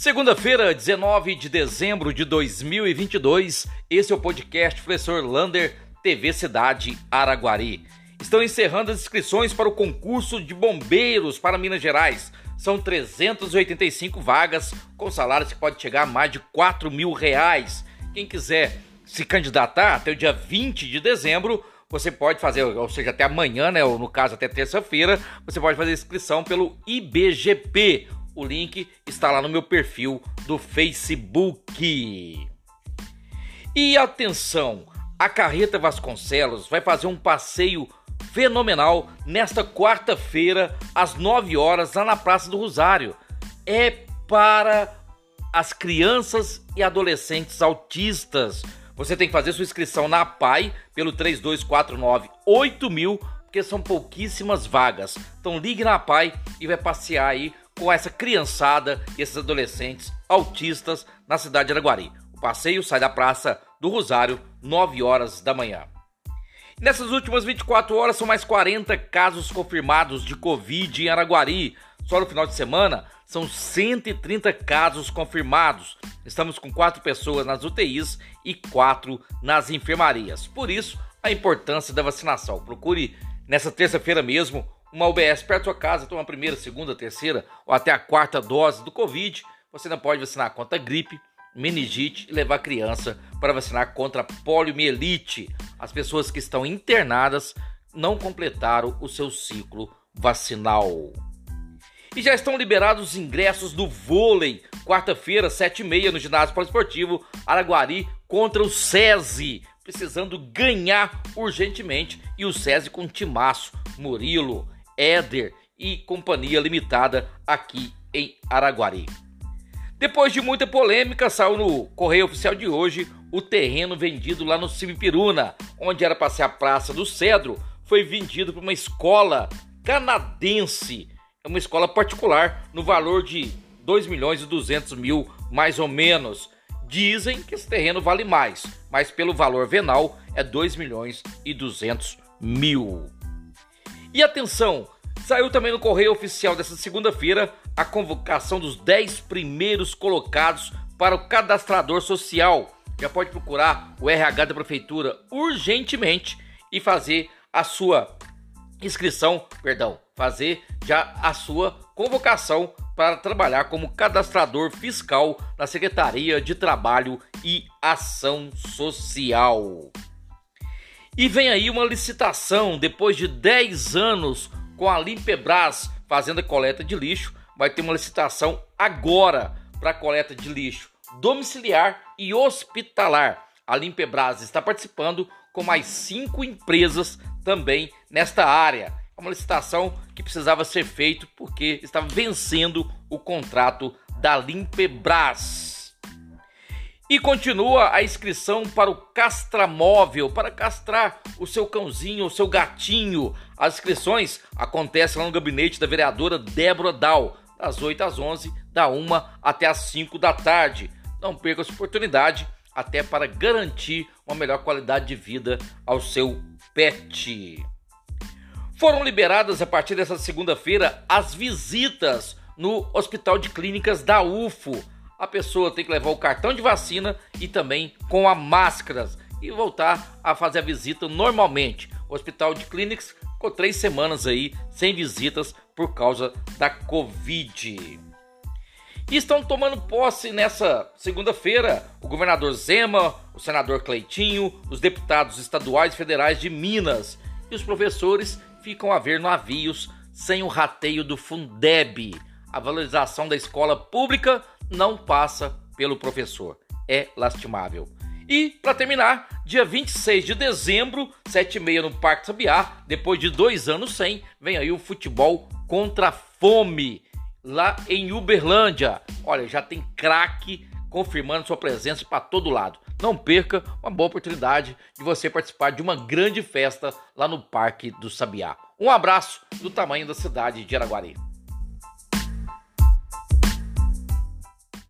Segunda-feira, 19 de dezembro de 2022, esse é o podcast Professor Lander, TV Cidade Araguari. Estão encerrando as inscrições para o concurso de bombeiros para Minas Gerais. São 385 vagas, com salários que pode chegar a mais de 4 mil reais. Quem quiser se candidatar até o dia 20 de dezembro, você pode fazer, ou seja, até amanhã, né, ou no caso até terça-feira, você pode fazer inscrição pelo IBGP, o link está lá no meu perfil do Facebook. E atenção, a Carreta Vasconcelos vai fazer um passeio fenomenal nesta quarta-feira às 9 horas lá na Praça do Rosário. É para as crianças e adolescentes autistas. Você tem que fazer sua inscrição na PAI pelo 3249 8000, porque são pouquíssimas vagas. Então ligue na PAI e vai passear aí com essa criançada e esses adolescentes autistas na cidade de Araguari. O passeio sai da Praça do Rosário, 9 horas da manhã. Nessas últimas 24 horas são mais 40 casos confirmados de Covid em Araguari. Só no final de semana são 130 casos confirmados. Estamos com 4 pessoas nas UTIs e 4 nas enfermarias. Por isso, a importância da vacinação. Procure nessa terça-feira mesmo uma UBS perto da sua casa, toma a primeira, segunda, terceira ou até a quarta dose do Covid, você não pode vacinar contra gripe, meningite e levar criança para vacinar contra poliomielite. As pessoas que estão internadas não completaram o seu ciclo vacinal. E já estão liberados os ingressos do vôlei, quarta-feira, 7h30, no ginásio poliesportivo Araguari contra o SESI, precisando ganhar urgentemente. E o SESI com timaço, Murilo, Éder e Companhia Limitada aqui em Araguari. Depois de muita polêmica, saiu no Correio Oficial de hoje o terreno vendido lá no Cimipiruna, onde era para ser a Praça do Cedro, foi vendido para uma escola canadense, é uma escola particular, no valor de 2 milhões e 200 mil, mais ou menos. Dizem que esse terreno vale mais, mas pelo valor venal é 2 milhões e 200 mil. E atenção, saiu também no correio oficial dessa segunda-feira a convocação dos 10 primeiros colocados para o cadastrador social. Já pode procurar o RH da prefeitura urgentemente e fazer a sua inscrição, perdão, fazer já a sua convocação para trabalhar como cadastrador fiscal na Secretaria de Trabalho e Ação Social. E vem aí uma licitação depois de 10 anos com a Limpebras fazendo a coleta de lixo. Vai ter uma licitação agora para coleta de lixo domiciliar e hospitalar. A Limpebras está participando com mais cinco empresas também nesta área. É uma licitação que precisava ser feita porque estava vencendo o contrato da Limpebras. E continua a inscrição para o castramóvel, para castrar o seu cãozinho, o seu gatinho. As inscrições acontecem lá no gabinete da vereadora Débora Dal, das 8 às 11, da 1 até às 5 da tarde. Não perca essa oportunidade, até para garantir uma melhor qualidade de vida ao seu pet. Foram liberadas a partir dessa segunda-feira as visitas no Hospital de Clínicas da UFO a pessoa tem que levar o cartão de vacina e também com a máscara e voltar a fazer a visita normalmente. O Hospital de Clínicas ficou três semanas aí sem visitas por causa da Covid. E estão tomando posse nessa segunda-feira o governador Zema, o senador Cleitinho, os deputados estaduais e federais de Minas e os professores ficam a ver navios sem o rateio do Fundeb. A valorização da escola pública não passa pelo professor. É lastimável. E, para terminar, dia 26 de dezembro, 7h30 no Parque Sabiá, depois de dois anos sem, vem aí o futebol contra a fome, lá em Uberlândia. Olha, já tem craque confirmando sua presença para todo lado. Não perca uma boa oportunidade de você participar de uma grande festa lá no Parque do Sabiá. Um abraço do tamanho da cidade de Araguari.